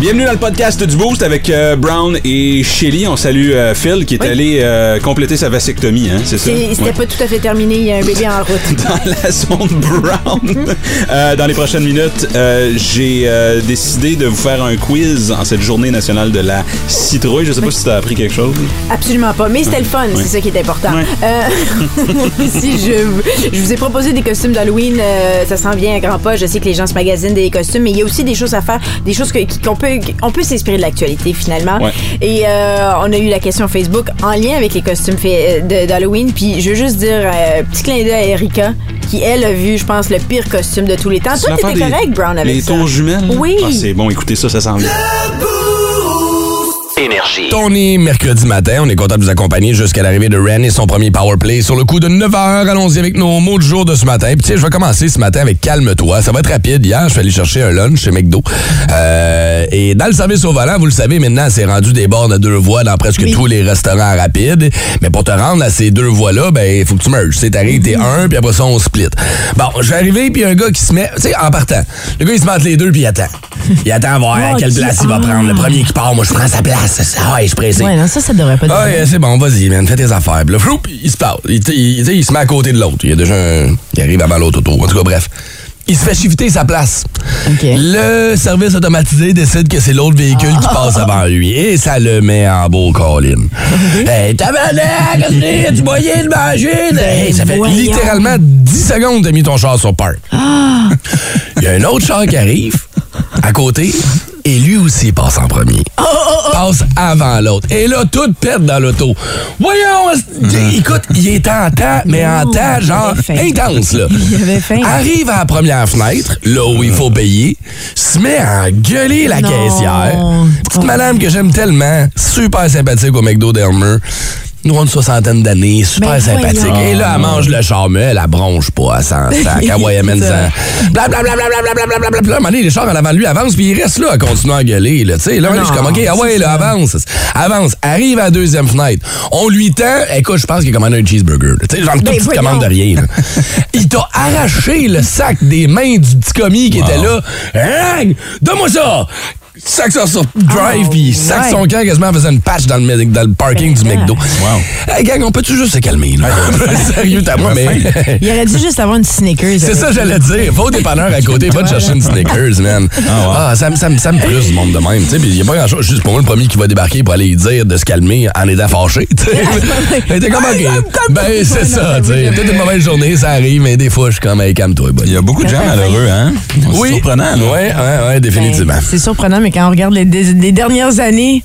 Bienvenue dans le podcast du Boost avec euh, Brown et Shelly. On salue euh, Phil qui est Oui. allé euh, compléter sa vasectomie, hein, c'est ça? C'était Ouais. pas tout à fait terminé, il y a un bébé en route. Dans la zone Brown. Dans les prochaines minutes, j'ai décidé de vous faire un quiz en cette journée nationale de la citrouille. Je sais pas si tu as appris quelque chose. Absolument pas, mais c'était le fun, c'est ça qui est important. Si je, je vous ai proposé des costumes d'Halloween, ça s'en vient à grands pas. Je sais que les gens se magasinent des costumes, mais il y a aussi des choses à faire, des choses qu'on peut, on peut s'inspirer de l'actualité finalement. Ouais. Et euh, on a eu la question Facebook en lien avec les costumes de- d'Halloween. Puis je veux juste dire, euh, petit clin d'œil à Erika, qui elle a vu, je pense, le pire costume de tous les temps. Toi, t'étais correct, Brown, avec Les ça. tours jumelles? Oui. Ah, c'est bon, écoutez ça, ça s'en vient. Énergie. Tony, mercredi matin, on est content de vous accompagner jusqu'à l'arrivée de Ren et son premier power play sur le coup de 9 h. Allons-y avec nos mots du jour de ce matin. Puis tiens, je vais commencer ce matin avec calme-toi. Ça va être rapide. Hier, je suis allé chercher un lunch chez McDo. Euh, et dans le service au volant, vous le savez, maintenant, c'est rendu des bornes à deux voies dans presque tous les restaurants rapides. Mais pour te rendre à ces deux voies-là, ben, il faut que tu merges. Tu sais, t'arrives, t'es un, puis après ça, on split. Bon, je suis arrivé, puis un gars qui se met, tu sais, en partant. Le gars, il se met entre les deux, puis il attend. Il attend à voir à Oh, quelle place il va ah. prendre. Le premier qui part, moi, je prends sa place. Ah ouais, je suis pressé. Ouais, non, ça, ça devrait pas Ah, ouais, c'est bon, vas-y, man, fais tes affaires. Puis là, floup, il se parle. Il, il, se met à côté de l'autre. Il y a déjà un. Il arrive avant l'autre auto. En tout cas, bref. Il se fait shifter sa place. OK. Le service automatisé décide que c'est l'autre véhicule qui passe avant lui. Et ça le met en beau colline. Hey, tabarnak, qu'est-ce que tu moyen de manger? Hey, ça fait voyons. littéralement 10 secondes que t'as mis ton char sur park. Il y a un autre char qui arrive à côté et lui aussi passe en premier. Passe avant l'autre. Et là, tout pète dans l'auto. Voyons, est- écoute, il est en temps, mais en Oh, temps, genre, intense, là. Il avait faim. Arrive à la première fenêtre, là où il faut payer, se met à gueuler la Non. caissière. Petite Oh. madame que j'aime tellement, super sympathique au McDo d'Elmer. Nous avons une soixantaine d'années, super Ben sympathique. voyons. Et là, elle mange le char, mais elle, elle bronche pas à 100 sacs. Elle voyait même ça. Blablabla. Blablabla. À un moment donné, les chars en avant de lui avancent, puis il reste là à continuer à gueuler. Là, Tu sais, là, Non, je suis comme, OK, ah ouais, là, avance. Avance. Arrive à la deuxième fenêtre. On lui tend, écoute, je pense qu'il a commandé un cheeseburger. Tu sais, genre, une toute Ben, petite commande de rien. là. il t'a arraché le sac des mains du petit commis qui était là. Hein? Donne-moi ça! Sac ça sur drive, Oh, puis il sac ouais. son camp quasiment en faisant une patch dans le, mé- dans le parking du Ben, McDo. Wow. Hey, gang, on peut-tu juste se calmer, là? Sérieux, t'as moi, mais. Il aurait dû juste avoir une Snickers. C'est ça, j'allais dire. Va au dépanneur à côté, va te chercher une Snickers, man. Ah, ça, me- ça, me- ça me frustre du monde de même. Tu sais, il n'y a pas grand-chose. Juste pour moi, le premier qui va débarquer pour aller lui dire de se calmer en étant fâché. tu sais. Comme, OK. Ben, c'est ça, tu sais. Peut-être une mauvaise journée, ça arrive, mais des fois, je suis comme, hey, calme-toi. Il y a beaucoup de gens malheureux, hein? C'est Oui. surprenant, là. Ouais, ouais, ouais, définitivement. Ben, C'est surprenant, mais quand on regarde les, dernières années,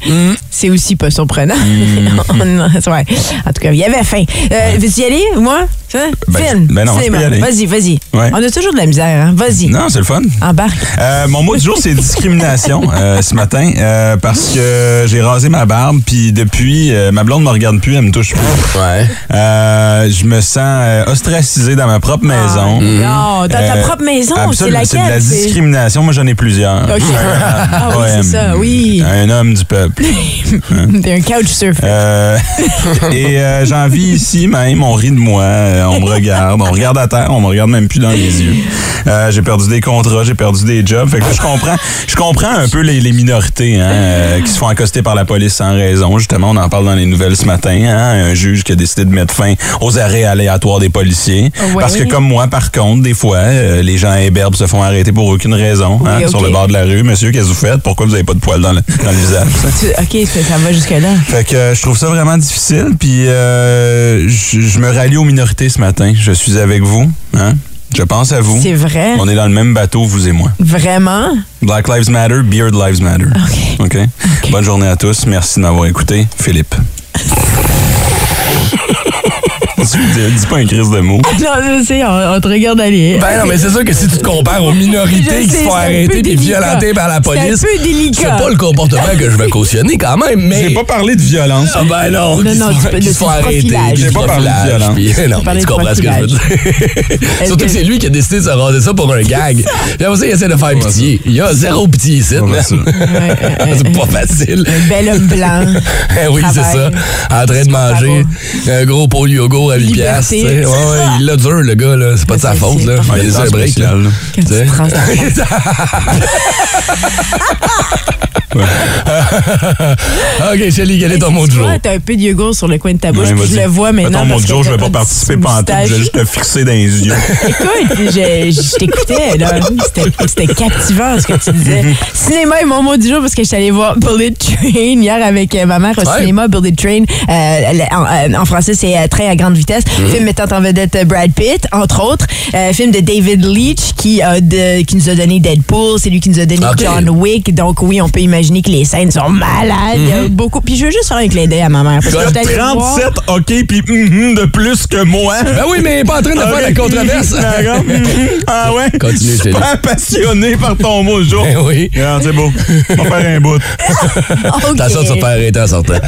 c'est aussi pas surprenant. Ouais. En tout cas, il y avait faim. Euh, Veux-tu y aller, moi? Ben, ben non. Vas-y, vas-y. Ouais. On a toujours de la misère, hein? Vas-y. Non, c'est le fun. Embarque. Euh, mon mot du jour, c'est discrimination euh, ce matin euh, parce que j'ai rasé ma barbe puis depuis, euh, ma blonde me regarde plus, elle me touche plus. Ouais. Euh, je me sens euh, ostracisé dans ma propre maison. Non, dans ta Euh, propre maison, c'est laquelle? C'est de la discrimination. Moi, j'en ai plusieurs. OK. Ah oui, c'est ça, oui. Un homme du peuple. T'es un couch surfer. Euh, et euh, j'en vis ici même, on rit de moi, euh, on me regarde, on regarde à terre, on me regarde même plus dans les yeux. Euh, j'ai perdu des contrats, j'ai perdu des jobs. Fait que là, je comprends, je comprends un peu les, les minorités hein, euh, qui se font accoster par la police sans raison. Justement, on en parle dans les nouvelles ce matin. Hein, un juge qui a décidé de mettre fin aux arrêts aléatoires des policiers. Ouais. Parce que comme moi, par contre, des fois, euh, les gens imberbes se font arrêter pour aucune raison hein, sur le bord de la rue. Monsieur, qu'est-ce que vous faites? Pourquoi vous avez pas de poils dans le, dans le visage? Tu- OK, ça, ça va jusque-là. Fait que euh, je trouve ça vraiment difficile. Puis euh, je je me rallie aux minorités ce matin. Je suis avec vous. Hein? Je pense à vous. C'est vrai? On est dans le même bateau, vous et moi. Vraiment? Black Lives Matter, Beard Lives Matter. OK? OK? Bonne journée à tous. Merci de m'avoir écouté. Philippe. Dis, dis pas un crise de mots. Non, je sais, on, on te regarde aller. Ben non, mais c'est sûr que si tu te compares aux minorités Je qui sais, se font arrêter délicat. violenter par la C'est police, un peu délicat. c'est pas le comportement que je vais cautionner quand même, mais... J'ai pas parlé de violence. Ah ben non, Non, qui non, se tu peux- se font arrêter. J'ai pas parlé de violence. puis- Non, mais tu de comprends ce que je veux dire. Surtout que c'est lui qui a décidé de se raser ça pour un gag. Puis après ça, il essaie de faire pitié. Il y a zéro pitié ici. C'est pas facile. Un bel homme blanc. Eh oui, c'est ça. En train de manger un gros pot de yogourt à 8 Liberté. piastres. tu sais. Ouais, ouais, il l'a dur, le gars. là. C'est pas de sa faute. Là. Il a laissé un break. là. Quand Tu tu trans- OK, Shelly, quel est ton mot de jour? t'as un peu de yogourt sur le coin de ta bouche, Ouais, puis je le vois maintenant. ton mot de jour, je vais pas participer en tout. Je vais juste te fixer dans les yeux. Écoute, je, je t'écoutais, là. C'était- captivant ce que tu disais. cinéma est mon mot du jour parce que je suis allée voir Bullet Train hier avec euh, ma mère au Ouais. cinéma. Bullet Train, euh, en, euh, en français, c'est Train à grande vitesse. Mhm. Film mettant en vedette euh, Brad Pitt, entre autres. Euh, film de David Leitch qui, a de- qui nous a donné Deadpool. C'est lui qui nous a donné. John Wick. Donc, oui, on peut imaginer que les scènes sont malades. Il y a beaucoup. Puis, je veux juste faire un clin d'œil à ma mère. Parce que je suis allée voir- 37 OK puis mhm de plus que moi. Ben oui, mais pas en train de faire la controverse. D'accord. ah ouais? Continue. Super passionné par ton mot jour. Ben oui. Regarde, c'est beau. On va faire un bout. Ok. T'as ça de se faire arrêter en sortant.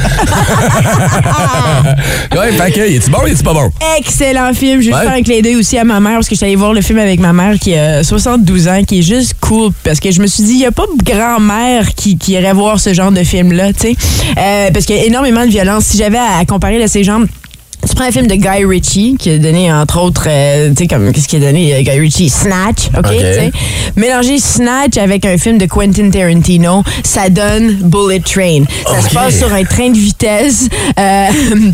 ouais, fait que, est-tu bon ou est-tu pas bon? Excellent film. Je vais Ouais. faire un clin d'œil aussi à ma mère parce que je suis allée voir le film avec ma mère qui a 72 ans, qui est juste cool parce que je me suis dit, il n'y a pas de grand-mère qui, qui irait voir ce genre de film-là, tu sais. Euh, parce qu'il y a énormément de violence. Si j'avais à, à comparer là, ces genres. Tu prends un film de Guy Ritchie qui a donné entre autres, euh, tu sais comme qu'est-ce qu'il a donné? Euh, Guy Ritchie, Snatch, ok. Mélanger Snatch avec un film de Quentin Tarantino, ça donne Bullet Train. Ça se passe sur un train de vitesse. euh,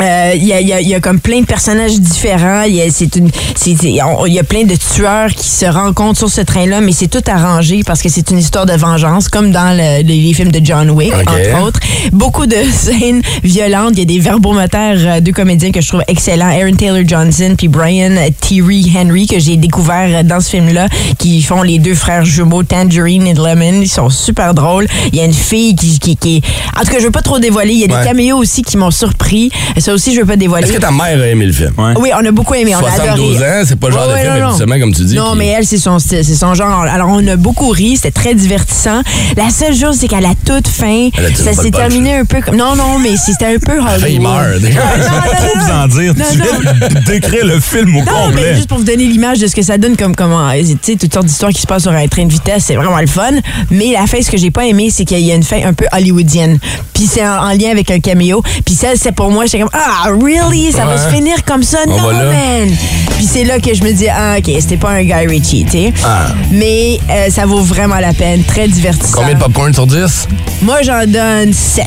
Euh, Il y, a, y a- y a comme plein de personnages différents. Il y a, c'est une, c'est- c'est- on- il y a plein de tueurs qui se rencontrent sur ce train-là, mais c'est tout arrangé parce que c'est une histoire de vengeance, comme dans le- les, films de John Wick, entre autres. Beaucoup de scènes violentes. Il y a des verbomoteurs, euh, deux comédiens que je trouve excellents, Aaron Taylor Johnson puis Brian Thierry Henry que j'ai découvert euh, dans ce film-là, qui font les deux frères jumeaux Tangerine et Lemon. Ils sont super drôles. Il y a une fille qui, qui, qui en tout cas, je veux pas trop dévoiler. Il y a Ouais. des caméos aussi qui m'ont surpris. Ça aussi, je veux pas dévoiler. Est-ce que ta mère a aimé le film? Ouais. Oui, on a beaucoup aimé. On a 72 adoré. ans, c'est pas le genre Ouais, de ouais, film, comme tu dis. Non, qui- mais elle, c'est son style, c'est son genre. Alors, on a beaucoup ri, c'était très divertissant. La seule chose, c'est qu'à la toute fin, ça s'est terminé un peu comme. Non, non, mais c'était un peu Hollywood. Il meurt. Trop vous en dire. Non, tu non. viens de décrire le film au Non, complet. mais juste pour vous donner l'image de ce que ça donne comme comment, tu sais, toutes sortes d'histoires qui se passent sur un train de vitesse, c'est vraiment le fun. Mais la fin, ce que j'ai pas aimé, c'est qu'il y a une fin un peu hollywoodienne. Puis c'est en, en lien avec un caméo. Puis ça, c'est pour moi, j'étais comme ah really, ça va se finir comme ça, On non man. Puis c'est là que je me dis ah ok, c'était pas un Guy Ritchie, tu sais. Ah. Mais euh, ça vaut vraiment la peine, très divertissant. Combien de popcorn sur 10? Moi, j'en donne 7.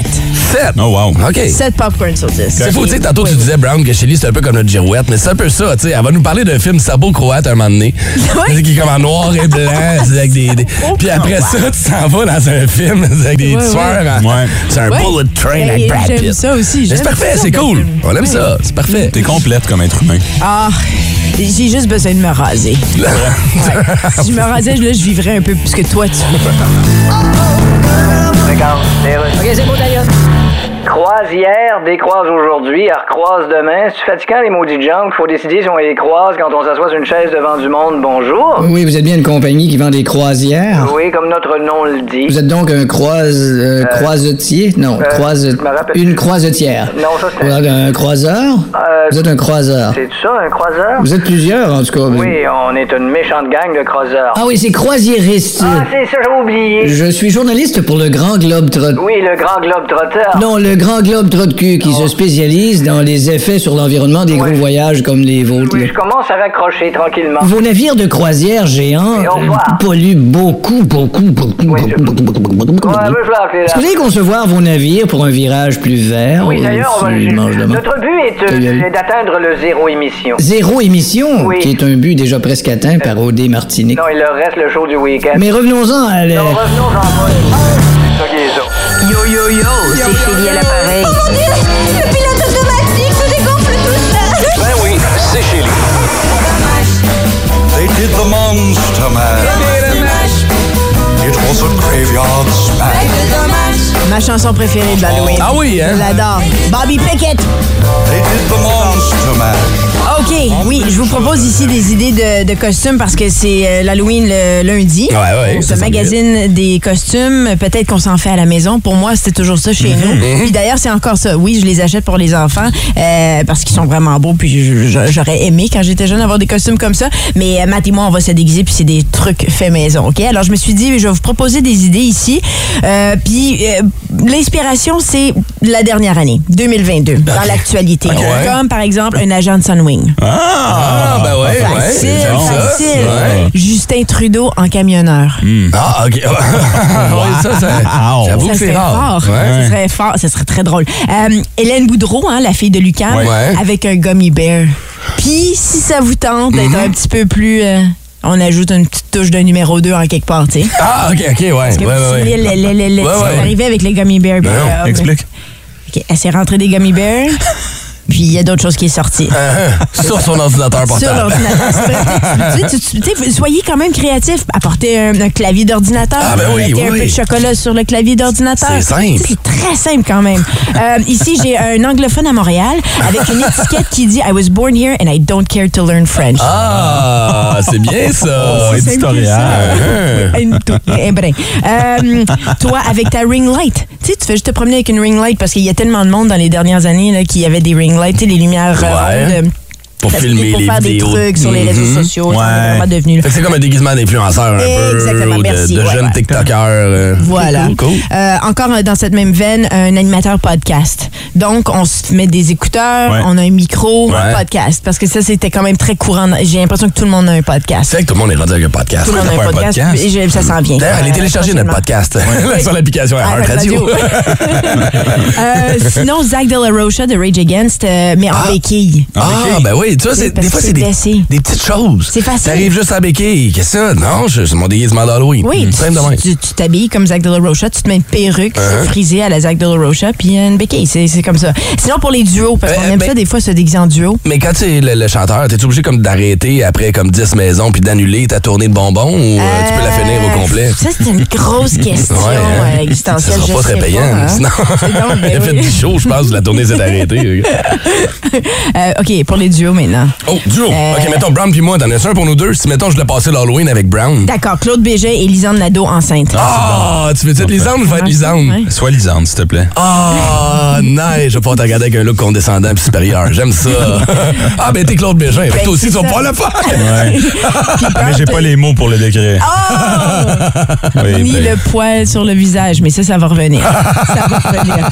7. Oh wow. OK. 7 popcorn sur 10. C'est fou, tu sais, tantôt tu Oui. disais, Brown, que Shelly, c'est un peu comme notre girouette, mais c'est un peu ça, tu sais. Elle va nous parler d'un film Sabo-Croate un moment donné. Ouais. Qui est comme en noir et blanc, avec des. des- Oh, Puis après ça, tu t'en vas dans un film avec des tueurs. en- Ouais. C'est un Ouais. bullet train avec Brad Pitt. ça aussi, C'est parfait, ce c'est cool. On aime ça, c'est parfait. T'es complète comme être humain. Ah, j'ai juste besoin de me raser. Ouais. Si je me rasais, là, je vivrais un peu plus que toi, tu OK, c'est beau d'ailleurs. Croise hier, décroise aujourd'hui, elle recroise demain. C'est fatigant les maudits gens qu'il faut décider si on les croise quand on s'assoit sur une chaise devant du monde. Bonjour. Oui, vous êtes bien une compagnie qui vend des croisières? Oui, comme notre nom le dit. Vous êtes donc un croise, euh, croisetier? Non, euh, croise, une croisetière. Non, ça, c'est- Vous êtes un croiseur? Euh, Vous êtes un croiseur. C'est ça, un croiseur? Vous êtes plusieurs, en tout cas. Oui, on est une méchante gang de croiseurs. Ah oui, c'est croisiériste. Ah, c'est ça, j'ai oublié. Je suis journaliste pour le Grand Globe Trot. Oui, le grand globe trotteur. Non, le Grand Globe cul qui se spécialise dans les effets sur l'environnement des Ouais. gros voyages comme les vôtres. Oui, je commence à raccrocher tranquillement. Vos navires de croisière géants euh, polluent beaucoup, beaucoup, beaucoup, Oui, je- beaucoup, beaucoup, beaucoup, beaucoup, Ouais. Est-ce que vous allez concevoir vos navires pour un virage plus vert? Oui, euh, d'ailleurs, va- le notre but est, euh, d'atteindre le zéro émission. Zéro émission, Oui. qui est un but déjà presque atteint par O.D. Martinique. Non, il leur reste le show du week-end. Mais revenons-en à la- Non, revenons Yo yo yo, c'est Chélie à l'appareil. Le pilote automatique se dégonfle tout seul. Ben oui, c'est Chélie. They did the Monster Mash. It was a graveyard smash. Ma chanson préférée de l'Halloween. Ah oui, hein? Je l'adore. Bobby Pickett. OK, oui, je vous propose ici des idées de, de costumes parce que c'est euh, l'Halloween le lundi. Ouais, ouais, On se magazine des costumes. Peut-être qu'on s'en fait à la maison. Pour moi, c'était toujours ça chez nous. Puis d'ailleurs, c'est encore ça. Oui, je les achète pour les enfants euh, parce qu'ils sont vraiment beaux. Puis j'aurais aimé, quand j'étais jeune, avoir des costumes comme ça. Mais euh, Matt et moi, on va se déguiser puis c'est des trucs faits maison. OK? Alors, je me suis dit, je vais vous proposer des idées ici. Euh, puis euh, l'inspiration, c'est la dernière année, 2022, dans l'actualité. Comme par exemple un agent de Sunwing. Ah, ben ouais, ouais. Facile, ça. facile. Ouais. Justin Trudeau en camionneur. Ah, OK. Ouais, ça, ça j'avoue Ça que c'est serait rare. fort. Ouais. Ça serait fort. Ça serait très drôle. Euh, Hélène Boudreau, hein, la fille de Lucas, Ouais. avec un gummy bear. Puis, si ça vous tente d'être Mm-hmm. un petit peu plus... euh, on ajoute une petite touche de numéro 2 en quelque part, tu sais. Ah, OK, OK, ouais. Parce que ouais, ouais, ouais. Ouais, ouais. avec les gummy bears. Ben euh, Explique. OK, elle s'est rentrée des gummy bears. Puis, il y a d'autres choses qui sont sorties. Sur son ordinateur Sur portable. l'ordinateur. Tu tu- tu- tu sais, soyez quand même créatifs. Apportez un, un clavier d'ordinateur. Ah, ben oui, Mettez oui, un oui. peu de chocolat sur le clavier d'ordinateur. C'est simple. C'est très simple quand même. Euh, ici, j'ai un anglophone à Montréal avec une étiquette qui dit I was born here and I don't care to learn French. Ah, c'est bien ça. Éditorial. un brin. Euh, toi, avec ta ring light, tu sais, tu fais juste te promener avec une ring light parce qu'il y a tellement de monde dans les dernières années là, qui avait des ring lights, tu sais, les lumières euh, Ouais. rondes, Pour parce filmer pour les faire vidéos. des trucs sur les réseaux Mhm. sociaux. Ouais. C'est vraiment devenu. comme un déguisement d'influenceur un peu. Exactement, de, de ouais, jeunes ouais. TikTokers. euh. Voilà. Cool, cool. Euh, encore euh, dans cette même veine, un animateur podcast. Donc, on se met des écouteurs, on a un micro, Ouais. podcast. Parce que ça, c'était quand même très courant. J'ai l'impression que tout le monde a un podcast. C'est vrai que tout le monde est rendu avec un podcast. Tout le monde a un un podcast? et je- ça s'en vient. D'ailleurs, allez Euh, télécharger notre podcast sur l'application Ah, Heart Radio. Euh, sinon, Zach De La Rocha de Rage Against, mais en Ah. béquille. Ah, ben oui, tu vois, c'est- des fois, c'est des, petites choses. C'est facile. T'arrives juste à béquille. Qu'est-ce que ça? Non, je- c'est mon déguisement d'Halloween. Oui, tu- t'habilles comme Zach De La Rocha, tu te mets une perruque Uh-huh. frisée à la Zach De La Rocha, puis une béquille. C'est comme ça. Sinon, pour les duos, parce qu'on Euh, aime ben- ça des fois se déguiser en duo. Mais quand tu es le, le chanteur, t'es obligé comme d'arrêter après comme 10 maisons puis d'annuler ta tournée de bonbons ou euh, tu peux la finir au complet? Ça, c'est une grosse question Ouais, hein? euh, existentielle. Ça sera pas très payant. hein. Sinon, donc, ben il a fait oui. 10 shows, je pense, la tournée s'est arrêtée. Euh, OK, pour les duos maintenant. Oh, duo. Euh, OK, mettons Brown puis moi, t'en as un pour nous deux. Si, mettons, je l'ai passé l'Halloween avec Brown. D'accord, Claude Bégin et Lisanne Nadeau enceinte. Ah, tu veux Lisande? Je vais être Lisande. Ouais. Sois lisante, s'il te plaît. Ah, nice. Je vais pas te regarder avec un look condescendant puis supérieur. J'aime ça. Ah, ben t'es Claude que Ben, toi aussi, tu vas pas le faire. Ouais. Mais j'ai pas les mots pour le décrire. Oui, Ni ben, le poil sur le visage, mais ça, ça va revenir. ça va revenir.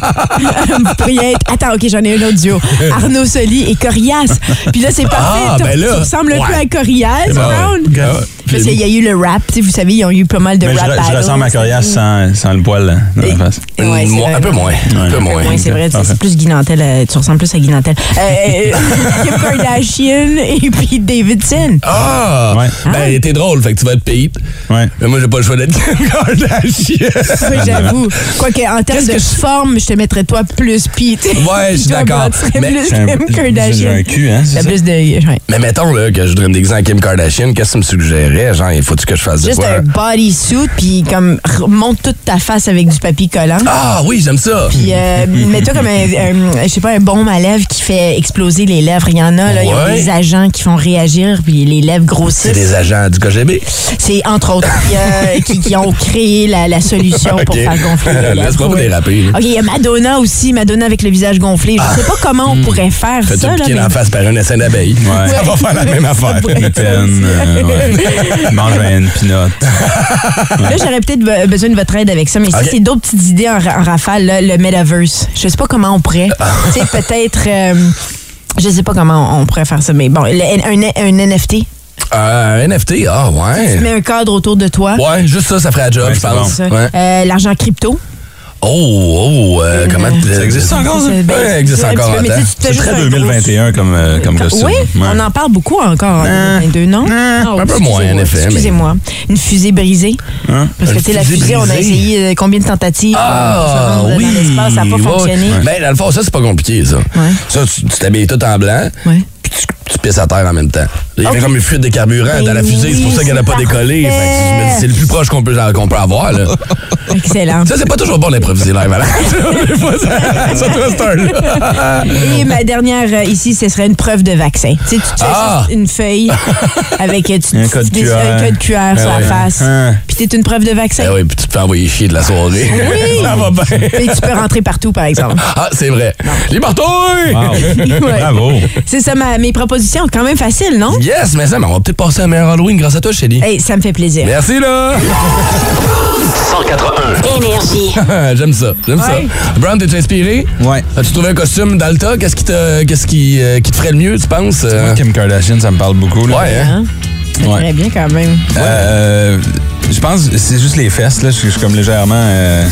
Vous pourriez être... Attends, OK, j'en ai un autre duo. Arnaud Soli et Corias. Puis là, c'est parfait. Ah, Tu- ben là, tu ressembles un peu à Corias, Brown. Ah, Parce qu'il y a eu le rap, tu sais, vous savez, ils ont eu pas mal de mais je, rap je battles. ressemble à Corias sans, sans le poil là, dans la face. Ouais, Mo- un peu moins. Un peu moins. moins, c'est vrai. C'est plus Guinantel. euh, tu ressembles plus à Guinantel. Euh, Kim Kardashian et puis Davidson. Ah! Ouais. Ben, t'es drôle, fait que tu vas être Pete. Ouais. Mais moi, j'ai pas le choix d'être Kim Kardashian. Oui, j'avoue. Quoique, en termes de je- forme, je te mettrais toi plus Pete. Ouais, je suis d'accord. Brad, tu serais Mais plus J'ai un, Kim j'ai Kardashian. un cul, hein, c'est? Plus de. ouais. Mais mettons là, que je voudrais me déguiser en Kim Kardashian, qu'est-ce que tu me suggérais? Genre, il faut-tu que je fasse Juste un bodysuit, puis comme remonte toute ta face avec du papier collant. Ah oui, j'aime ça. Puis euh, mets-toi comme un, un- je sais pas, un baume à lèvres qui fait exploser les lèvres. Il y en a, là, ils ont Ouais. des agents qui font réagir, puis les lèvres C'est grossissent. des agents du KGB. C'est entre autres qui, euh, qui, qui ont créé la, la solution pour faire gonfler les lèvres. Laisse-moi pas Ouais. déraper. OK, il y a Madonna aussi, Madonna avec le visage gonflé. Je sais pas comment on pourrait faire Fais-tu ça. Là, piquer mais- la face par un essaim d'abeille. Ouais. Ça va faire la même affaire. Peine, euh, ouais. Mange une pinotte. Là, j'aurais peut-être be- besoin de votre aide avec ça, mais si c'est d'autres petites idées en, ra- en rafale, là, le metaverse. Je sais pas comment on pourrait. tu sais, peut-être. euh, je sais pas comment on pourrait faire ça, mais bon, le- un, un NFT. Euh, un NFT, ah Tu ouais. mets un cadre autour de toi. Ouais, juste ça, ça ferait la job, Ouais, je pense. Ouais. Euh, L'argent crypto. Oh, oh, euh, comment... Ça existe encore, ça? Ben, Ouais, existe encore, peu, mais C'est juste très un gros- 2021 comme, euh, comme costume. Oui, Ouais. on en parle beaucoup encore en 2022, non? Non, un peu moins, en excusez-moi, effet, mais- Excusez-moi. Une fusée brisée. Hein? Parce que, tu sais, la fusée on a essayé euh, combien de tentatives Ah, rendre oui. dans l'espace, ça n'a pas ouais. fonctionné. Ben, dans le fond, ça, c'est pas compliqué, ça. Ouais. Ça, tu tu t'habilles tout en blanc, Ouais. puis tu, tu pisses à terre en même temps. Il y avait comme une fuite de carburant Ben dans la fusée, c'est pour ça qu'elle n'a pas décollé. C'est le plus proche qu'on peut, qu'on peut avoir. Là. Excellent. Ça, c'est pas toujours bon d'improviser live, te reste un là. Et ma dernière euh, ici, ce serait une preuve de vaccin. Tu sais, tu te Ah! juste une feuille avec euh, tu, Un tu- code tu- QR. un code QR Ah sur la ouais. face. Hein. Puis t'es une preuve de vaccin. Eh oui, puis tu te fais envoyer chier de la soirée. Oui. ça va bien. Et tu peux rentrer partout, par exemple. Ah, c'est vrai. Les marteaux! Wow. Ouais. Bravo. C'est ça, ma- mes propositions, quand même facile, non? Yes, mais ça, mais on va peut-être passer un meilleur Halloween grâce à toi, Chélie. Hey, ça me fait plaisir. Merci, là! 181. Énergie. j'aime ça, j'aime Ouais. ça. Brown, t'es inspiré? Ouais. As-tu trouvé un costume Dalta? Qu'est-ce qui te, qu'est-ce qui, euh, qui te ferait le mieux, tu penses? Euh, Moi, Kim Kardashian, ça me parle beaucoup. Là. ouais, hein? Hein? Ouais. Très bien, quand même. Euh, je pense que c'est juste les fesses. Là. Je suis je suis comme légèrement... euh,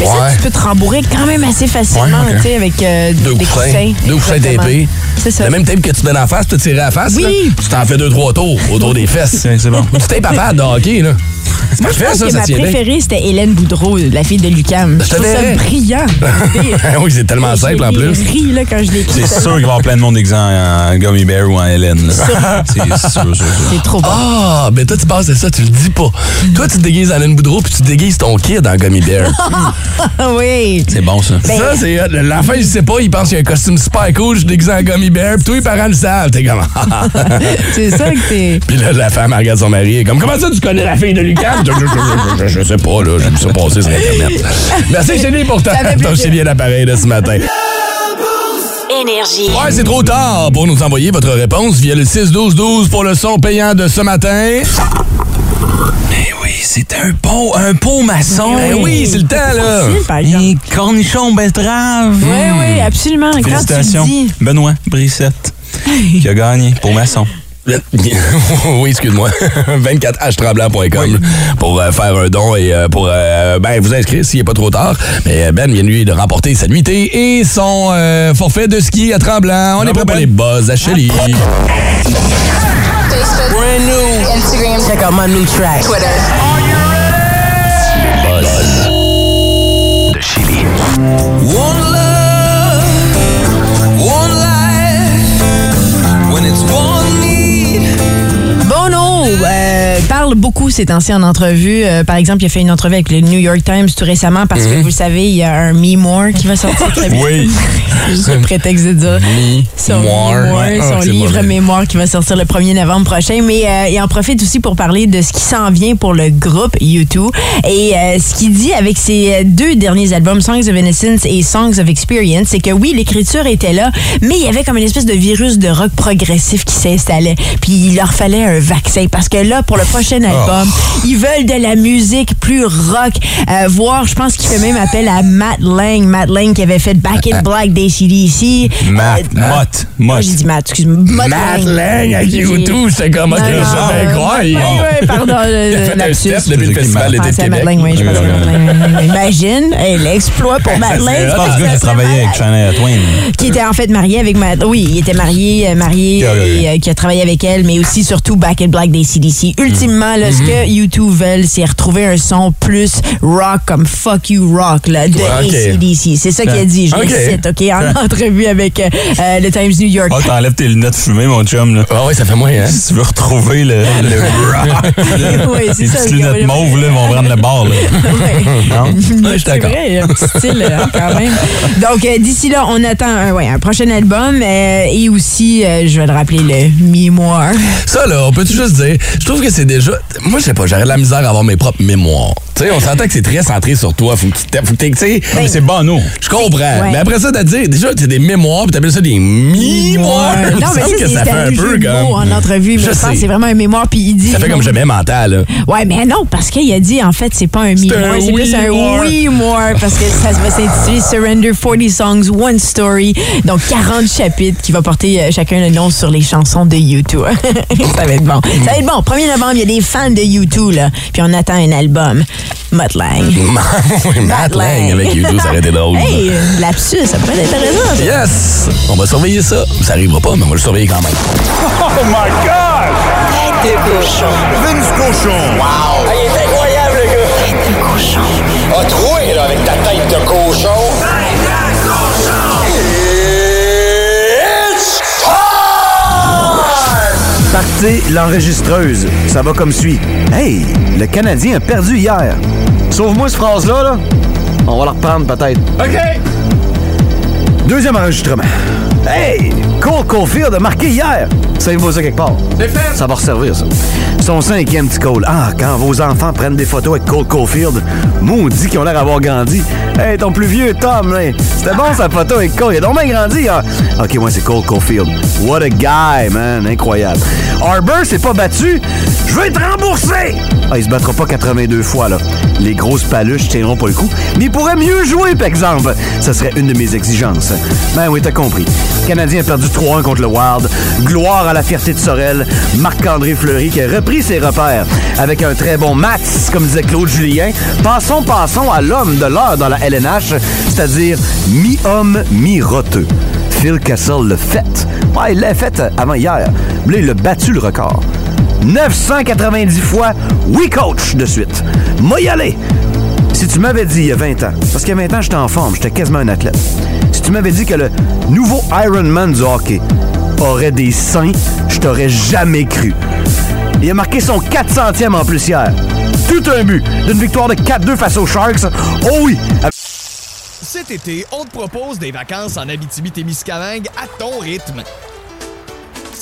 Mais ça, Ouais. tu peux te rembourrer quand même assez facilement, Ouais, tu sais, avec euh, Deux des coussins. Deux coussins Exactement. C'est ça. Le même tape que tu donnes en face, tu tirer à la face. Oui. là. Tu t'en fais deux, trois tours autour des fesses. c'est bon. Ou tu tapes à pad de hockey, là. Moi, je pense ça, que ça ma préférée, c'était Hélène Boudreau, la fille de Lucam. Je te trouve ça brillant. oui, c'est tellement simple en plus. J'ai ri, là, quand je l'ai écrit. C'est sûr qu'il va y avoir plein de monde déguisé en, Gummy Bear ou en Hélène. C'est sûr, sûr, sûr. C'est trop bon. Ah, mais toi, tu passes à ça, tu le dis pas. Toi, tu te déguises en Hélène Boudreau, puis tu déguises ton kid en Gummy Bear. Ah oui. C'est bon, ça. Ben, ça, c'est. L'enfant, il sait pas, il pense qu'il y a un costume super cool, je suis déguisé en Gummy Bear, puis tous les parents le savent. T'es comme. C'est ça que t'es. Puis là, la femme elle regarde son mari, comme Comment ça, tu connais la fille de Je, je, je, je sais pas, là, j'ai vu ça passer sur Internet. Merci, Chélie, pour ta, ton. Chélie à l'appareil de ce matin. Énergie. Ouais, c'est trop tard pour nous envoyer votre réponse via le 6-12-12 pour le son payant de ce matin. Eh oui, c'est un pot, un pot maçon. Eh oui, c'est le temps, là. Facile, par exemple. Et cornichon betterave. Oui, oui, absolument. Félicitations. Benoît Brissette qui a gagné pour maçon. oui, excuse-moi. 24htremblant.com pour euh, faire un don et euh, pour euh, ben, vous inscrire s'il n'est pas trop tard. Mais euh, Ben vient lui de remporter sa nuitée et son euh, forfait de ski à Tremblant. On est prêt pour les buzz à Shelly. Instagram. Check out my new track. Twitter. Buzz de Chili. Bono parle beaucoup ces temps-ci en entrevue. Euh, par exemple, il a fait une entrevue avec le New York Times tout récemment parce que vous le savez, il y a un Me More qui va sortir très bientôt. Oui. Juste le prétexte de dire. Son Mémoire. mémoire, Ouais. son Ah, livre. Mémoire qui va sortir le 1er novembre prochain. Mais euh, il en profite aussi pour parler de ce qui s'en vient pour le groupe U2. Et euh, ce qu'il dit avec ses deux derniers albums, Songs of Innocence et Songs of Experience, c'est que oui, l'écriture était là, mais il y avait comme une espèce de virus de rock progressif qui s'installait. Puis il leur fallait un vaccin parce que là, pour le prochain album, ils veulent de la musique plus rock. Euh, voir, je pense qu'il fait même appel à Matt Lang. Matt Lang qui avait fait Back in Black des CDC. Matt, Euh, Mott, Mott. j'ai dit Matt, excuse-moi. Matt, Matt Lang avec J'ai- YouTube, c'est comme ok, euh, fait incroyable. Oui, oui, pardon. euh, Il a fait un lapsus. step depuis le festival d'été de Québec. Lang, oui, je pense à. Imagine, l'exploit pour Matt Lang. Je pense que qui travaillait avec Shania Twain. Qui était en fait marié avec Matt. Oui, il était marié, euh, marié et euh, qui a travaillé avec elle, mais aussi surtout Back in Black des CDC. Ultimement, là, ce Mhm. que U2 veulent, c'est retrouver un son plus rock comme Fuck You Rock là, de Ouais, ok. ACDC. C'est ça qu'il a dit. Je Ok. le cite, OK, en entrevue avec euh, euh, le Times New York. Oh, t'enlèves tes lunettes fumées, mon chum, là. Ah oui, ça fait moins, hein? Si tu veux retrouver le, le rock, là, Oui, c'est ça, petites le lunettes mauves, là, vont prendre le bord, là. Ouais. Non? Ouais, je suis C'est d'accord. vrai, un petit style hein, quand même. Donc euh, d'ici là, on attend un, ouais, un prochain album euh, et aussi, euh, je vais le rappeler, le mémoire. Ça, là, on peut tout juste dire, je trouve que c'est déjà. Moi, je sais pas, j'aurais de la misère à avoir mes propres mémoires. Tu sais, on s'entend que c'est très centré sur toi. Faut que tu sais. Mais c'est bon, nous. Je comprends. Ouais. Mais après ça, t'as dit, déjà, c'est des mémoires, puis t'appelles ça des mémoires. Non, mais ça, que ça fait un peu comme. en entrevue, mais Je pense que c'est vraiment un mémoire. Puis il dit. Ça fait comme jamais mental, là. Ouais, mais non, parce qu'il a dit, en fait, c'est pas un mémoire, c'est plus un oui more parce que ça va s'intituler Surrender 40 Songs, One Story. Donc 40 chapitres qui va porter euh, chacun le nom sur les chansons de U2. ça va être bon. Ça va être bon. 1er novembre, il y a des fans de U2, là. Puis on attend un album. Mutt Lang. oui, Matt Lang avec YouTube, ça aurait été drôle. Hey, lapsus, ça pourrait être intéressant. ça. Yes! On va surveiller ça. Ça arrivera pas, mais on va le surveiller quand même. Tête de cochon. Vince Cochon. Wow! il est incroyable, le gars! Tête de cochon. A troué, là, avec ta tête de cochon. Tête de cochon! It's time! Par C'est l'enregistreuse. Ça va comme suit. Hey, le Canadien a perdu hier. Sauve-moi cette phrase-là, là. On va la reprendre peut-être. OK. Deuxième enregistrement. Hey, Cole Caulfield a marqué hier. Savez-vous ça quelque part? Ça va resservir, ça. Son cinquième petit Cole. Ah, quand vos enfants prennent des photos avec Cole Caulfield, maudit qu'ils ont l'air d'avoir grandi. Hey, ton plus vieux Tom, là. C'était bon sa photo avec Cole. Il a donc bien grandi, hein? Ok, moi, c'est Cole Caulfield. What a guy, man. Incroyable. Arbor s'est pas battu. Je veux être remboursé! Ah, il se battra pas 82 fois, là. Les grosses paluches tiendront pas le coup. Mais il pourrait mieux jouer, par exemple. Ça serait une de mes exigences. Ben oui, t'as compris. Le Canadien a perdu 3-1 contre le Wild. Gloire à la fierté de Sorel. Marc-André Fleury qui a repris ses repères avec un très bon Max, comme disait Claude Julien. Passons, passons à l'homme de l'heure dans la LNH, c'est-à-dire mi-homme, mi-roteux. Phil Kessel le fait. Il l'a fait avant hier. Là, il a battu le record. 990 fois, oui coach de suite. Moi y aller. Si tu m'avais dit il y a 20 ans, parce a 20 ans, j'étais en forme, j'étais quasiment un athlète. Si tu m'avais dit que le nouveau Ironman du hockey aurait des seins, je t'aurais jamais cru. Il a marqué son 400e en plus hier. Tout un but d'une victoire de 4-2 face aux Sharks. Oh oui! Cet été, on te propose des vacances en Abitibi-Témiscamingue à ton rythme.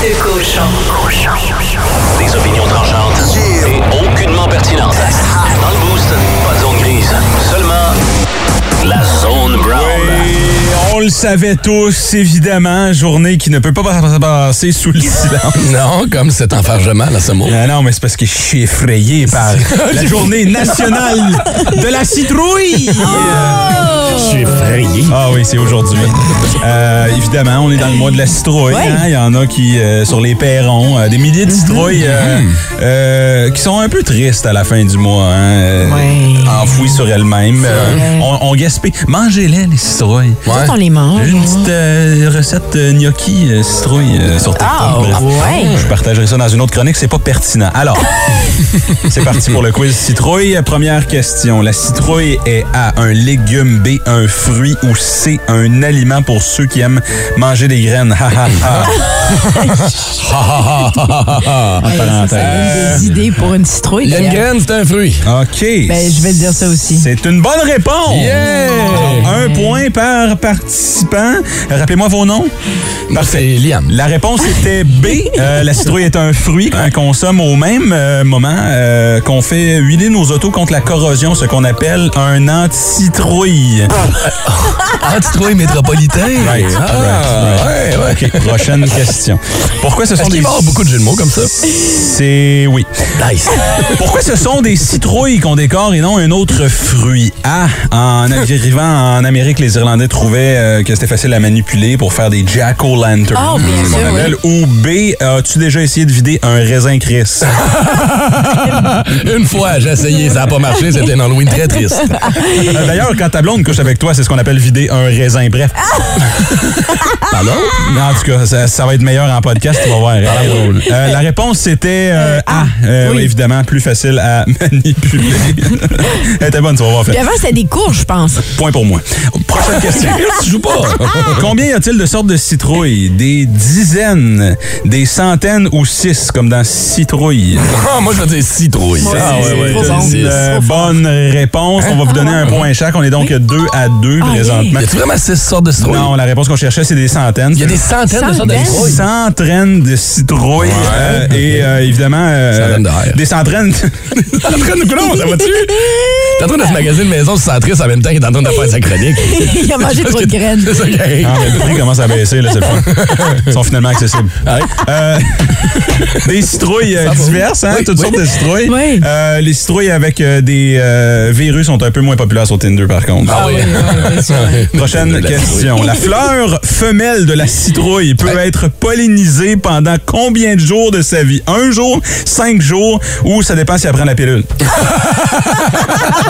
De cochon. Des opinions tranchantes et aucunement pertinentes. Dans le boost, pas de zone grise. Seulement la zone brown. Oui, on le savait tous, évidemment. Journée qui ne peut pas passer sous le silence. Non, comme cet enfargement, là, ce mot. Ah non, mais c'est parce que je suis effrayé par la journée nationale de la citrouille. Je suis effrayé. Ah oui, c'est aujourd'hui. Euh, évidemment, on est dans le mois de la citrouille. Hein. Il y en a qui, euh, sur les perrons, euh, des milliers de citrouilles euh, euh, qui sont un peu tristes à la fin du mois, hein, euh, Ouais. enfouies sur elles-mêmes. Euh, on, on gaspille. Mangez-les, les citrouilles. Nous autres, on les J'ai une petite euh, recette euh, gnocchi euh, citrouille euh, sur TikTok. Ah, Bref. ouais. Je partagerai ça dans une autre chronique, c'est pas pertinent. Alors, c'est parti pour le quiz citrouille. Première question. La citrouille est A, un légume, B, un fruit ou C, un aliment pour ceux qui aiment manger des graines? Ha, ha, ha. En Hey, ça, ça parenthèse. des idées pour une citrouille. Le d'ailleurs. graine, c'est un fruit. OK. Ben, je vais te dire ça aussi. C'est une bonne réponse. Yeah! Un point par Rappelez-moi vos noms. Parfait. Liam. La réponse était B. Euh, la citrouille est un fruit qu'on consomme au même euh, moment euh, qu'on fait huiler nos autos contre la corrosion, ce qu'on appelle un anti-citrouille. Anti-trouille métropolitain. Right, Ah, right, ouais, ouais. OK, prochaine question. Pourquoi ce sont des... avoir beaucoup de jeux de mots comme ça? C'est... Oui. Nice. Pourquoi ce sont des citrouilles qu'on décore et non un autre fruit? A. En arrivant en Amérique, les Irlandais trouvaient euh, que c'était facile à manipuler pour faire des jack-o'-lanterns. Ah, bien sûr, appelle. Ou B. As-tu déjà essayé de vider un raisin Chris? Une fois, j'ai essayé, ça n'a pas marché, c'était un Halloween très triste. Euh, D'ailleurs, quand ta blonde couche avec toi, c'est ce qu'on appelle vider un raisin. Bref. Pardon? En tout cas, ça, ça va être meilleur en podcast, tu vas voir. Euh, la réponse, c'était euh, A. Euh, oui. Évidemment, plus facile à manipuler. Elle était bonne, tu vas voir. Puis avant, c'était des courges, je pense. Point pour moi. Prochaine question. Tu joues pas. Combien y a-t-il de sortes de citrouilles? Des dizaines, des centaines ou six, comme dans citrouille? Ah, moi, je vais dire citrouille. Ah, ouais, ouais. Une euh, bonne réponse. On va vous donner un point chaque. On est donc 2 à 2 Ah, présentement. Y a-tu vraiment six sortes de citrouilles? Non, la réponse qu'on cherchait, c'est des centaines. Il y a des centaines de sortes de Centaines? citrouilles. centaines de citrouilles. euh, et euh, évidemment, euh, Centaines des centaines. De coulons, ça va-tu? T'es en train de se magasiner une maison sur Centris en même temps qu'il est en train de faire sa chronique. Il a mangé trop de graines. C'est ça qui arrive. Ah, mais le prix commence à baisser, là, c'est le fun. Ils sont finalement accessibles. Euh, des citrouilles euh, diverses, hein, toutes sortes de citrouilles. Oui. Euh, les citrouilles avec euh, des euh, virus sont un peu moins populaires sur Tinder, par contre. Ah oui. Prochaine La question. La fleur femelle de la citrouille peut être pollinisée pendant combien de jours de sa vie? Un jour, cinq jours, ou ça dépend si elle prend la pilule?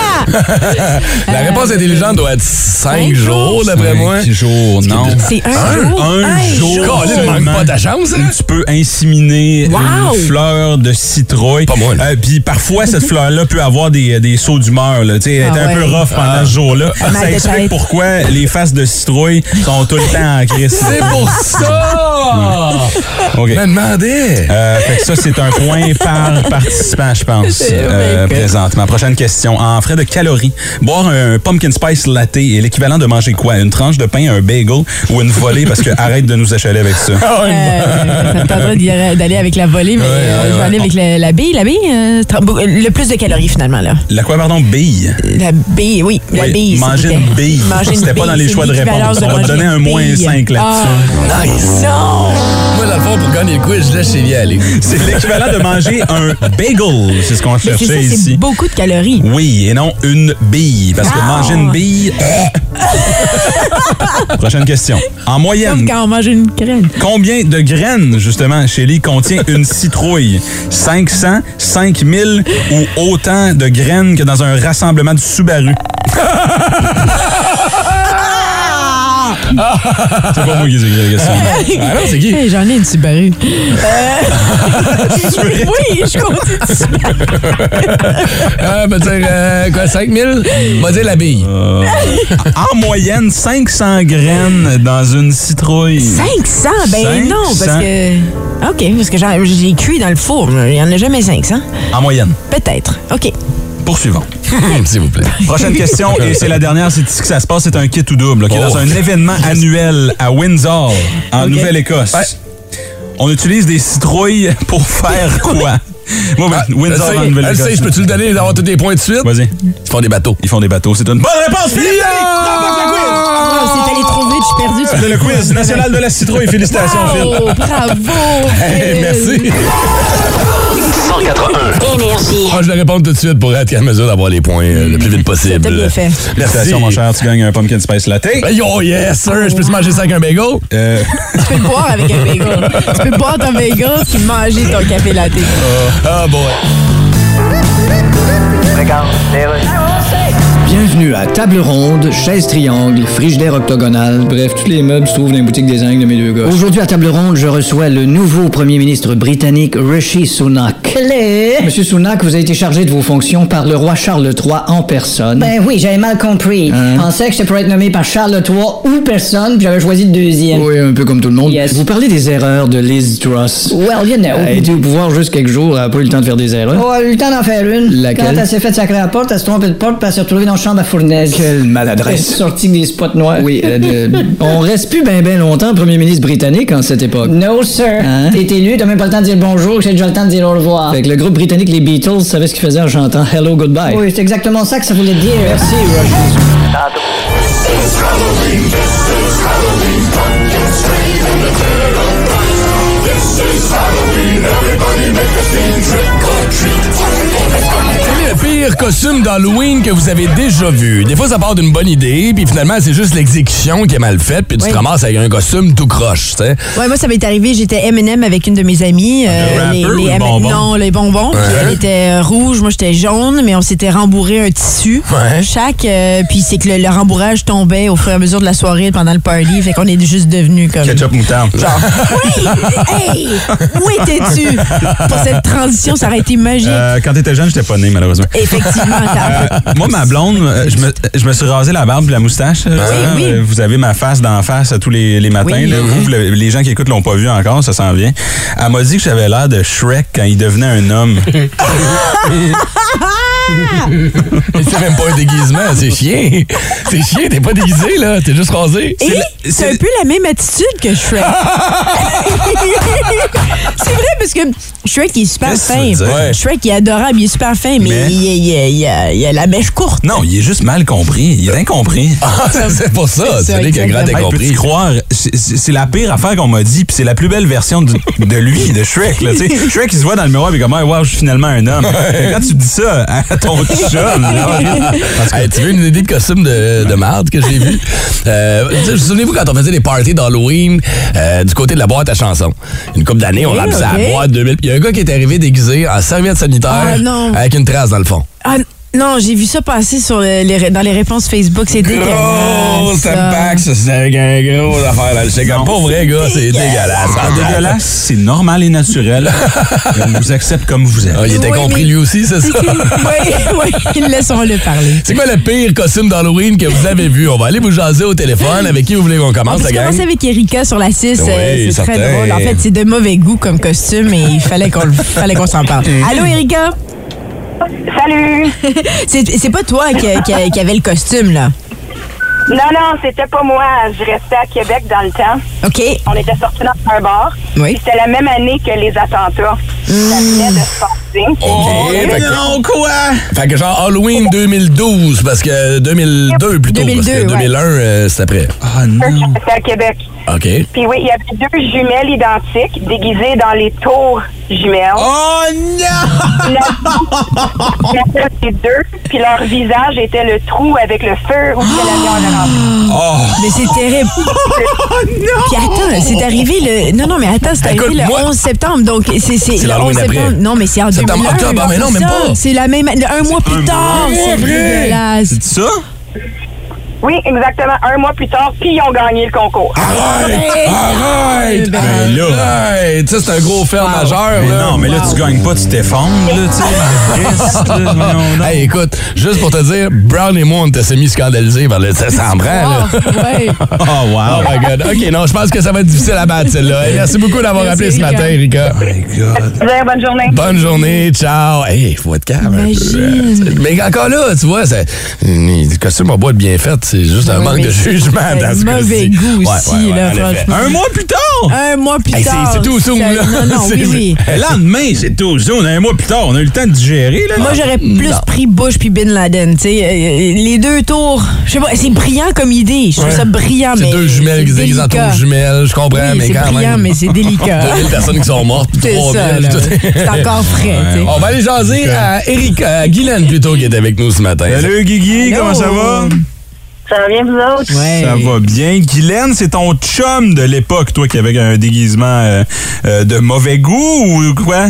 La réponse intelligente doit être 5 jours, d'après moi. Cinq jours, non. C'est un jour? Un Un jour. jour. Colin, manque seulement pas ta chance, hein? Tu peux inséminer Wow. une fleur de citrouille. Pas moi. Euh, Puis parfois, cette fleur-là peut avoir des, des sauts d'humeur. Tu sais, Elle est Ah un peu rough pendant ce jour-là. mal Ça explique tête. pourquoi les faces de citrouille sont tout le temps en crise. C'est pour ça! OK. Je me demandais. Euh, fait que ça, c'est un point par participant, je pense, euh, présentement. Prochaine question. En frais de calories, boire un pumpkin spice latte est l'équivalent de manger quoi? Une tranche de pain, un bagel ou une volée? Parce que arrête de nous achaler avec ça. Euh, ça me tenterait d'aller avec la volée, mais euh, je vais aller avec la, la bille. La bille, euh, le plus de calories finalement. là. La quoi, pardon? Bille. La bille, oui. La Oui, bille. manger une bille. C'était pas dans les choix de réponse. On va te donner un moins bille. 5 là-dessus. Ah, Nice. non! Moi, dans le fond, pour gagner le quiz, je laisse Chélie aller. C'est l'équivalent de manger un bagel. C'est ce qu'on cherchait c'est ici. beaucoup de calories. Oui, et non une bille. Parce que manger une bille. Prochaine question. En Comme moyenne, quand on mange une graine. combien de graines, justement, Shelly, contient une citrouille? 500, 5000 ou autant de graines que dans un rassemblement de Subaru? C'est pas moi qui ai écrit la question. Ah non, c'est qui? Hey, J'en ai une Subaru. Euh, oui, je continue de Subaru. Ah, ben dire, euh, quoi, 5000? On va dire la bille. En moyenne, 500 graines dans une citrouille. 500? Ben non, 500. parce que... OK, parce que j'ai cuit dans le four. Il n'y en a jamais 500. En moyenne. Peut-être. OK. Poursuivons. S'il vous plaît. Prochaine question, et c'est la dernière, c'est ici que ça se passe, c'est un kit ou double, ok, Oh. dans un événement annuel à Windsor, en. Nouvelle-Écosse. Ouais. On utilise des citrouilles pour faire quoi? Moi, Ah, Windsor, en Nouvelle-Écosse. sait, je peux-tu le donner et avoir tous les points de suite? Vas-y. Ils font des bateaux. Ils font des bateaux. C'est une bonne réponse, Philippe! C'est allé trop vite, je suis perdu. C'est le quiz national de la citrouille. Félicitations, Phil. Oh, bravo! Hey, merci. 181. Énergie. Ah, je vais répondre tout de suite pour être en mesure d'avoir les points euh, le plus vite possible. Bien fait. Félicitations, mon cher. Tu gagnes un pumpkin spice latte. Hey, oh yes, sir! Je peux te manger ça avec un bagel? Euh, Tu peux le boire avec un bagel. tu peux boire ton bagel puis manger ton café latte. Ah, boy. Regarde, les. Bienvenue à Table Ronde, Chaise Triangle, Frigidaire Octogonal, bref, tous les meubles se trouvent dans les boutiques des Ingles de mes deux gars. Aujourd'hui, à Table Ronde, je reçois le nouveau premier ministre britannique Rishi Sunak. Monsieur Sunak, vous avez été chargé de vos fonctions par le roi Charles III en personne. Ben oui, j'avais mal compris. Hein? Je pensais que j'étais pour être nommé par Charles III ou personne, puis j'avais choisi le deuxième. Oui, un peu comme tout le monde. Yes. Vous parlez des erreurs de Liz Truss. Well, you know. Elle a été au pouvoir juste quelques jours, elle n'a pas eu le temps de faire des erreurs. Oh, elle a eu le temps d'en faire une. Laquelle? Quand elle s'est fait sacrer à la porte, elle s'est trompée de porte, puis elle s'est retrouvée dans la fournaise. Quelle maladresse. sortie avec des spots noirs. Oui, euh, de- on reste plus bien ben longtemps premier ministre britannique en cette époque. No, sir. Hein? T'es élu, t'as même pas le temps de dire bonjour, j'ai déjà le temps de dire au revoir. Fait que le groupe britannique les Beatles savait ce qu'ils faisaient en chantant Hello Goodbye. Oui, c'est exactement ça que ça voulait dire. Merci, Roger. Quel est le pire costume d'Halloween que vous avez déjà vu? Des fois, ça part d'une bonne idée, puis finalement, c'est juste l'exécution qui est mal faite, puis tu Oui. te ramasses avec un costume tout croche, tu sais. Ouais, moi, ça m'est arrivé. J'étais M&M avec une de mes amies. euh, Le rapper ou le M- bonbon? Non, les bonbons. Elle était euh, rouge, moi, j'étais jaune, mais on s'était rembourré un tissu. Ouais. Chaque. euh, puis c'est que le, le rembourrage tombait au fur et à mesure de la soirée pendant le party. Fait qu'on est juste devenus comme. ketchup moutarde. Oui! Hey! Où étais-tu? Pour cette transition? Ça aurait été magique. Euh, quand t'étais jeune, j'étais pas né, malheureusement. Effectivement, t'as- Moi, ma blonde, euh, je me, je me suis rasé la barbe et la moustache. euh, oui. euh, Vous avez ma face d'en face tous les, les matins. Oui. là. Vous, le- les gens qui écoutent l'ont pas vu encore, ça s'en vient. Elle m'a dit que j'avais l'air de Shrek quand il devenait un homme. C'est même pas un déguisement, c'est chien. C'est chien, t'es pas déguisé, là. T'es juste rasé. Et c'est un peu la même attitude que Shrek. c'est vrai parce que Shrek il est super Qu'est-ce que fin. tu veux dire? Ouais. Shrek il est adorable, il est super fin, mais, Mais- Il, il- il- il a, il a la mèche courte. Non, il est juste mal compris. Il est incompris. Ah, c'est pour ça. C'est ça, C'est lui qui a. Hey, compris. peux-tu croire? C'est- C'est c'est la pire affaire qu'on m'a dit, puis c'est la plus belle version de, de lui, de Shrek. Là, tu sais. Shrek, il se voit dans le miroir, et comme, Ah, wow, je suis finalement un homme. Fait que Quand tu dis ça à ton chum, là, Hey, tu veux une idée de costume de, de marde que j'ai vu? Euh, Souvenez-vous quand on faisait des parties d'Halloween euh, du côté de la boîte à chansons. Une couple d'années, on Oui, remplit ok. la boîte 2000. Il y a un gars qui est arrivé déguisé en serviette sanitaire Ah, avec une trace dans le fond. Ah, non, j'ai vu ça passer sur le- les, dans les réponses Facebook. C'est Gros dégueulasse. ça. step-back, ça, c'est un gros affaire le chèque. Non. Pas vrai, gars, c'est dégueulasse. Ah, dégueulasse, c'est normal et naturel. On vous accepte comme vous êtes. Ah, il était Oui, compris mais- lui aussi, c'est ça? oui, oui, laissons-le parler. C'est quoi le pire costume d'Halloween que vous avez vu? On va aller vous jaser au téléphone. Avec qui vous voulez qu'on On commence, peut la gang? commencer avec Erika sur la 6. Oui, c'est certain. très drôle. En fait, c'est de mauvais goût comme costume et il fallait qu'on fallait qu'on s'en parle. Allô, Erika? Salut! C'est pas toi qui, qui- qui avait le costume, là? Non, non, c'était pas moi. Je restais à Québec dans le temps. OK. On était sortis dans un bar. Oui. C'était la même année que les attentats. Ça venait de se passer. OK. fait que- Non, quoi? Fait que genre Halloween 2012, parce que 2002 plutôt, 2002, parce que ouais. 2001, euh, c'est après. Ah non. C'était à Québec. OK. Puis oui, il y avait deux jumelles identiques déguisées dans les tours jumelles. Oh non! Il y avait les deux, puis leur visage était le trou avec le feu où c'était l'avion de rentrée. Oh! Mais c'est terrible. Puis attends, c'est arrivé le. Non, non, mais attends, c'est arrivé Écoute, le moi- 11 septembre. Donc, c'est. l'Halloween 11 septembre. après. Non, mais c'est en Septembre, 2001. octobre, ah, mais non, c'est même pas. C'est la même. Un mois plus tard. C'est dégueulasse. C'est ça? Oui, exactement. Un mois plus tard, puis ils ont gagné le concours. Arrête! Arrête! Ben, là! Tu sais, c'est un gros fait majeur, Mais là. non, mais là, tu gagnes pas, tu t'effondres, là, tu sais. Là. Hey, écoute, juste pour te dire, Brown et moi, on était semi-scandalisés par le. Ça s'en prend, là. Ah, ouais. Oh, Oh wow. my God. OK, non, je pense que ça va être difficile à battre, celle-là. Hey, merci beaucoup d'avoir appelé ce matin, Erika. My God. Vous avez bonne journée. Bonne journée, ciao. Hey, faut être calme. un peu, hein. Mais encore là, tu vois, c'est- le costume en bois bien fait, c'est juste un manque de jugement c'est dans ce mauvais cas-ci. goût aussi, ouais, ouais, là, en effet. franchement. Un mois plus tard! Un mois plus Hey, tard. c'est tout zoom, là. Non, non, oui. Le lendemain, c'est tout zone. Un mois plus tard, on a eu le temps de digérer, là. Moi, j'aurais plus Non. pris Bush puis Bin Laden. Tu sais, euh, les deux tours, je sais pas, c'est brillant comme idée. Je trouve Ouais. ça brillant, mais. C'est deux jumelles qui déguisent en délicat. tour jumelles, je comprends, Oui, mais c'est quand brillant, même. mais c'est délicat. 2000 personnes qui sont mortes, puis C'est trois ça, villes, là. tout- C'est encore frais, tu sais. On va aller jaser à Eric, à Guylaine plutôt, qui est avec nous ce matin. Salut, Guigui, comment ça va? Ça va bien, vous autres? Ouais. Ça va bien. Guylaine, c'est ton chum de l'époque, toi, qui avait un déguisement euh, euh, de mauvais goût ou quoi?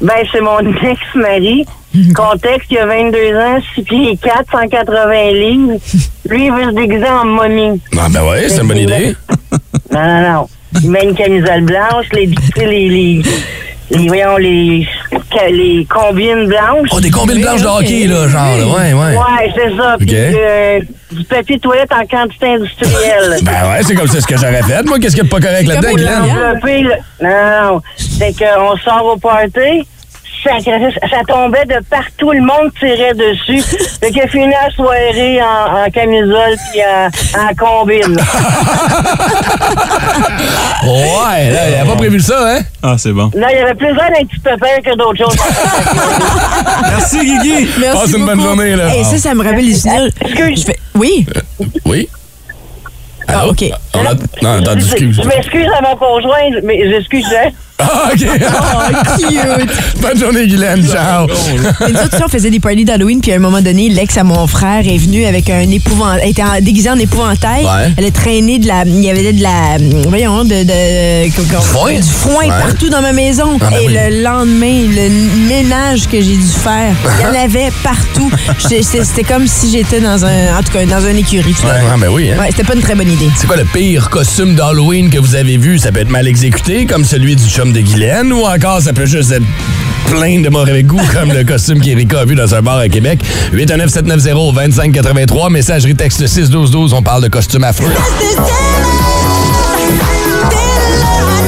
Ben, c'est mon ex-mari. Contexte, il a 22 ans, 6 pieds 4, 180 livres. Lui, il veut se déguiser en momie. Ah, ben ouais, c'est une bonne idée. Non, non, non. Il met une camisole blanche, les, les, les, les, voyons, les, les combines blanches. Oh, des combines blanches de hockey, là, genre, là, ouais, ouais. Ouais, c'est ça. Puis euh, du papier toilette en quantité industrielle. Ben ouais, c'est comme ça ce que j'aurais fait. Moi, qu'est-ce qu'il n'y a de pas correct là-dedans. Non, non. C'est qu'on sort au party. Ça, ça tombait de partout, le monde tirait dessus. Fait fini la soirée en, en camisole puis en, en combine. Ouais, là, il a pas prévu ça, hein? Ah, c'est bon. Là, il y avait plus d'un petit pépère que d'autres choses. Merci, Guigui. Merci Passe une bonne beaucoup. journée, là. Hey, ça, ça me rappelle des souvenirs. Excuse. Je fais- Oui. Oui? Ah? OK. On a... Non, attends, Je excuse. je m'excuse à mon conjoint, mais j'excusais. Ah, OK. Oh, cute. Bonne journée, Guylaine. Ciao. Nous autres, on faisait des parties d'Halloween, puis à un moment donné, l'ex à mon frère est venu avec un épouvantail. Elle était en- déguisée en épouvantail. Ouais. Elle a traîné de la. Il y avait de la. Voyons, de. de du foin? Du foin Ouais. partout dans ma maison. Ah, ben Et oui. le lendemain, le ménage que j'ai dû faire, il y en avait partout. C'était comme si j'étais dans un. En tout cas, dans un écurie. Ouais, ah, ben oui, hein. Ouais, c'était pas une très bonne idée. C'est quoi le pire costume d'Halloween que vous avez vu? Ça peut être mal exécuté, comme celui du chum de Guylaine, ou encore ça peut juste être plein de mauvais goût, comme le costume qu'Erika a vu dans un bar à Québec. 819-790-2583, messagerie texte 61212, on parle de costume affreux.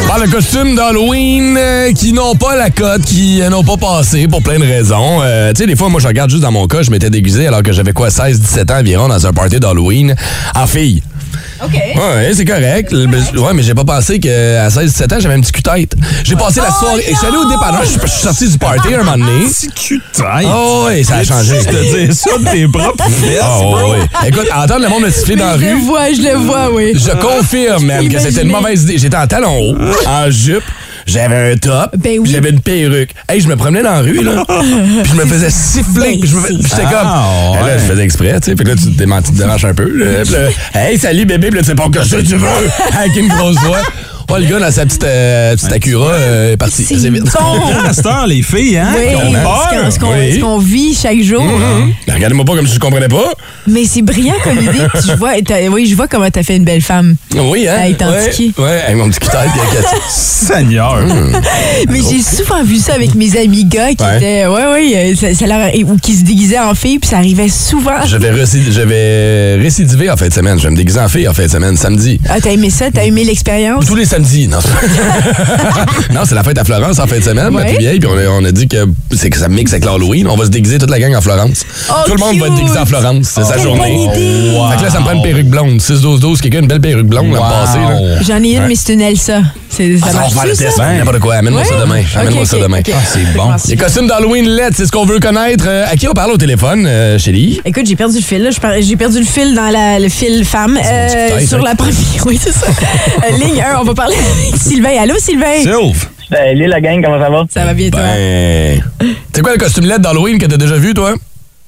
parle de costumes d'Halloween euh, qui n'ont pas la cote, qui euh, n'ont pas passé pour plein de raisons. Euh, tu sais, des fois, moi, je regarde juste dans mon cas, je m'étais déguisé alors que j'avais quoi, 16-17 ans environ dans un party d'Halloween en fille. OK. Ouais, c'est correct. Le- Ouais, mais j'ai pas pensé qu'à 16-17 ans, j'avais un petit cul-tête. J'ai passé la soirée. Je suis allé au dépanneur, je suis- sorti du party un moment donné. Petit cul-tête. Oh, oui, ça a changé. Je te dire ça de tes propres fesses. Ah, ouais, ouais. Écoute, entendre le monde me siffler dans la Je le rue. vois, je le vois, oui. Je confirme, même, que c'était une mauvaise idée. J'étais en talons hauts, en jupe. J'avais un top, Ben oui. j'avais une perruque. Hey, je me promenais dans la rue, là, puis je me faisais siffler, Ben puis puis j'étais Ah, comme... ouais. Là, je faisais exprès, tu sais, puis là, tu te démens- tu te déranges un peu. là. Puis là, hey, salut, bébé, puis là, tu sais pas que ça, tu veux, avec une grosse voix. Ouais, le gars, dans sa petite, euh, petite Acura, euh, est parti. C'est C'est vite. heure, les filles, hein? Oui, ce qu'on- ce qu'on Oui. ce qu'on vit chaque jour. Hum, hum. Regardez-moi pas comme si je comprenais pas. Mais c'est brillant comme idée. Puis je vois, t'as- oui, je vois comment t'as fait une belle femme. Oui, hein? Hey, t'es ouais, antiqué. ouais, avec mon petit cul-tête, puis Seigneur. Mais j'ai souvent vu ça avec mes amis gars qui Ouais. étaient, ouais, ouais, euh, ça, ça leur- ou qui se déguisaient en filles, puis ça arrivait souvent. Je vais, récid- je vais récidiver en fin de semaine. Je vais me déguiser en fille en fin de semaine, samedi. Ah, t'as aimé ça? T'as aimé l'expérience? Tous les Non, c'est- non, c'est la fête à Florence en fin de semaine, ma Ouais. plus vieille, puis on a, on a dit que c'est que ça mixe avec l'Halloween. On va se déguiser toute la gang en Florence. Oh, Tout le monde va être déguisé en Florence. C'est sa Quelle journée. bonne idée. Fait que là, ça me prend une perruque blonde. 6-12-12, quelqu'un a une belle perruque blonde à passer. J'en ai une, mais c'est une Elsa. C'est- Ça Ah, on va le test. N'importe quoi. Amène-moi Ouais? ça demain. Amène-moi ça demain. Ah, c'est bon. Les costumes d'Halloween LED, c'est ce qu'on veut connaître. Euh, à qui on parle au téléphone, euh, chérie? Écoute, j'ai perdu le fil. J'ai perdu le fil dans la- le fil femme. Euh, sur la première. Oui, c'est ça. Euh, ligne 1, on va parler avec Sylvain. Allô, Sylvain? Sylve? Salut la gang, comment ça va? Ça va bien, toi? Ben. C'est quoi le costume LED d'Halloween que t'as déjà vu, toi?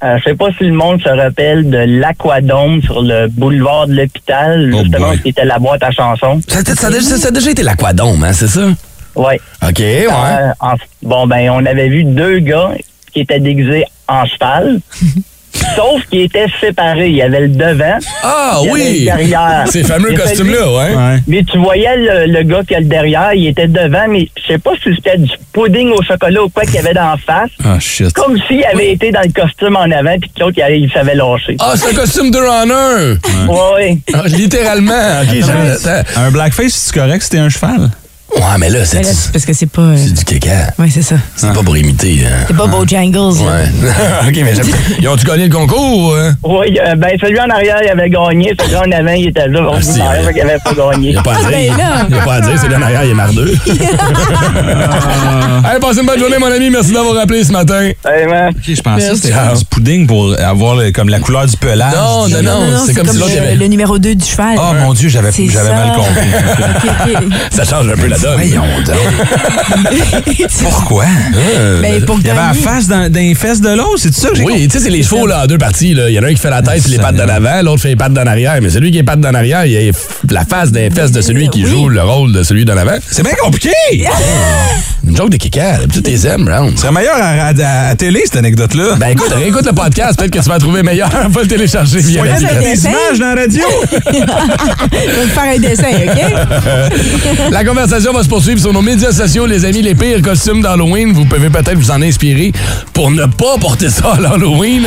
Euh, je sais pas si le monde se rappelle de l'Aquadome sur le boulevard de l'hôpital, Oh justement, boy. qui était la boîte à chansons. Ça, ça- ça a déjà- ça a déjà été l'aquadome, hein, c'est ça? Ouais. OK, ouais. Euh, en- bon, ben, on avait vu deux gars qui étaient déguisés en cheval. Sauf qu'ils étaient séparés. Il y avait le devant. Ah il y avait oui! le derrière. Ces fameux costumes-là, ouais. Ouais. Mais tu voyais le, le gars qui a le derrière, il était devant, mais je sais pas si c'était du pudding au chocolat ou quoi qu'il y avait dans la face. Ah, shit. Comme s'il avait été dans le costume en avant, puis que l'autre, il, il s'avait lâché. Ah, c'est un costume de runner! Ouais, ouais. Ah, littéralement. Un blackface, c'est correct, c'était un cheval? Ouais, mais là, c'est parce que c'est pas. euh, c'est du caca. Ouais, c'est ça. C'est pas pour imiter. hein. C'est pas Bojangles. là. Ouais. OK, mais j'aime- Ils ont-tu gagné le concours? hein? Oui, euh, ben celui en arrière, il avait gagné, celui en avant, il était là. On si, ouais. qu'il avait pas gagné. Il n'y a pas à Ah, dire. ben. Il n'y a pas à dire, là en arrière, il est mardeux. Allez, passez une bonne journée, mon ami. Merci d'avoir appelé ce matin. Hey, man. Ok, je pensais que c'était du pudding pour avoir le- comme la couleur du pelage. Non, non, non. c'est comme si il y le, avait- le numéro 2 du cheval. Oh mon Dieu, j'avais mal compris. Ça change un peu la donne. Voyons Pourquoi? Euh, Ben, pour Il y avait la face dans, dans les fesses de l'autre, c'est ça que j'ai Oui, tu sais, c'est les chevaux là, en deux parties. là. Il y en a un qui fait la tête et les pattes d'en avant, l'autre fait les pattes d'en arrière. Mais celui qui est pattes d'en arrière, il a la face des fesses de celui qui Oui. joue le rôle de celui d'en avant. C'est bien compliqué! Une joke de kicker. Tu les aimes, Brown. Ce serait meilleur à, à- à télé, cette anecdote-là. Ben écoute, réécoute le podcast, peut-être que tu vas trouver meilleur. Va le télécharger via la Regarde vie. le des dessin. images dans la radio! Je vais faire un dessin, OK? La conversation va se poursuivre sur nos médias sociaux, les amis, les pires costumes d'Halloween. Vous pouvez peut-être vous en inspirer pour ne pas porter ça à l'Halloween.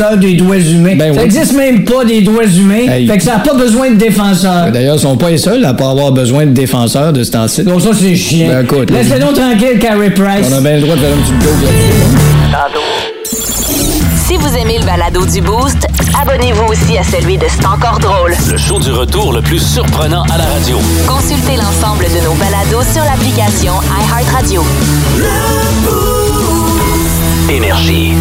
défenseur des droits humains. Ben ça oui. existe même pas des droits humains. Hey. Fait que ça n'a pas besoin de défenseurs. D'ailleurs, ils sont pas les seuls à pas avoir besoin de défenseurs de ce temps-ci. Donc ça, c'est chiant. Ben écoute. Laisse-le donc tranquille, Carrie Price. On a bien le droit de faire un petit joke là-dessus. Si vous aimez le balado du Boost, abonnez-vous aussi à celui de C'est encore drôle. Le show du retour le plus surprenant à la radio. Consultez l'ensemble de nos balados sur l'application iHeartRadio. Énergie.